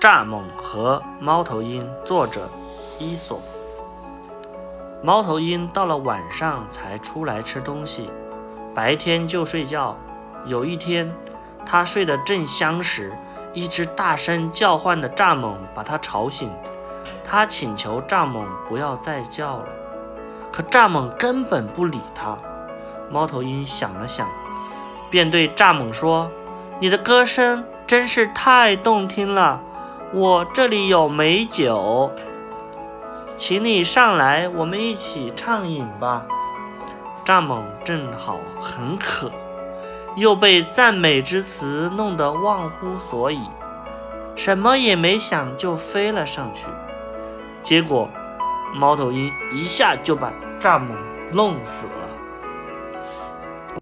蚱蜢和猫头鹰，作者伊索。猫头鹰到了晚上才出来吃东西，白天就睡觉。有一天，它睡得正香时，一只大声叫唤的蚱蜢把它吵醒。它请求蚱蜢不要再叫了，可蚱蜢根本不理它。猫头鹰想了想，便对蚱蜢说：“你的歌声真是太动听了。”我这里有美酒，请你上来，我们一起畅饮吧。蚱蜢正好很渴，又被赞美之词弄得忘乎所以，什么也没想就飞了上去。结果，猫头鹰一下就把蚱蜢弄死了。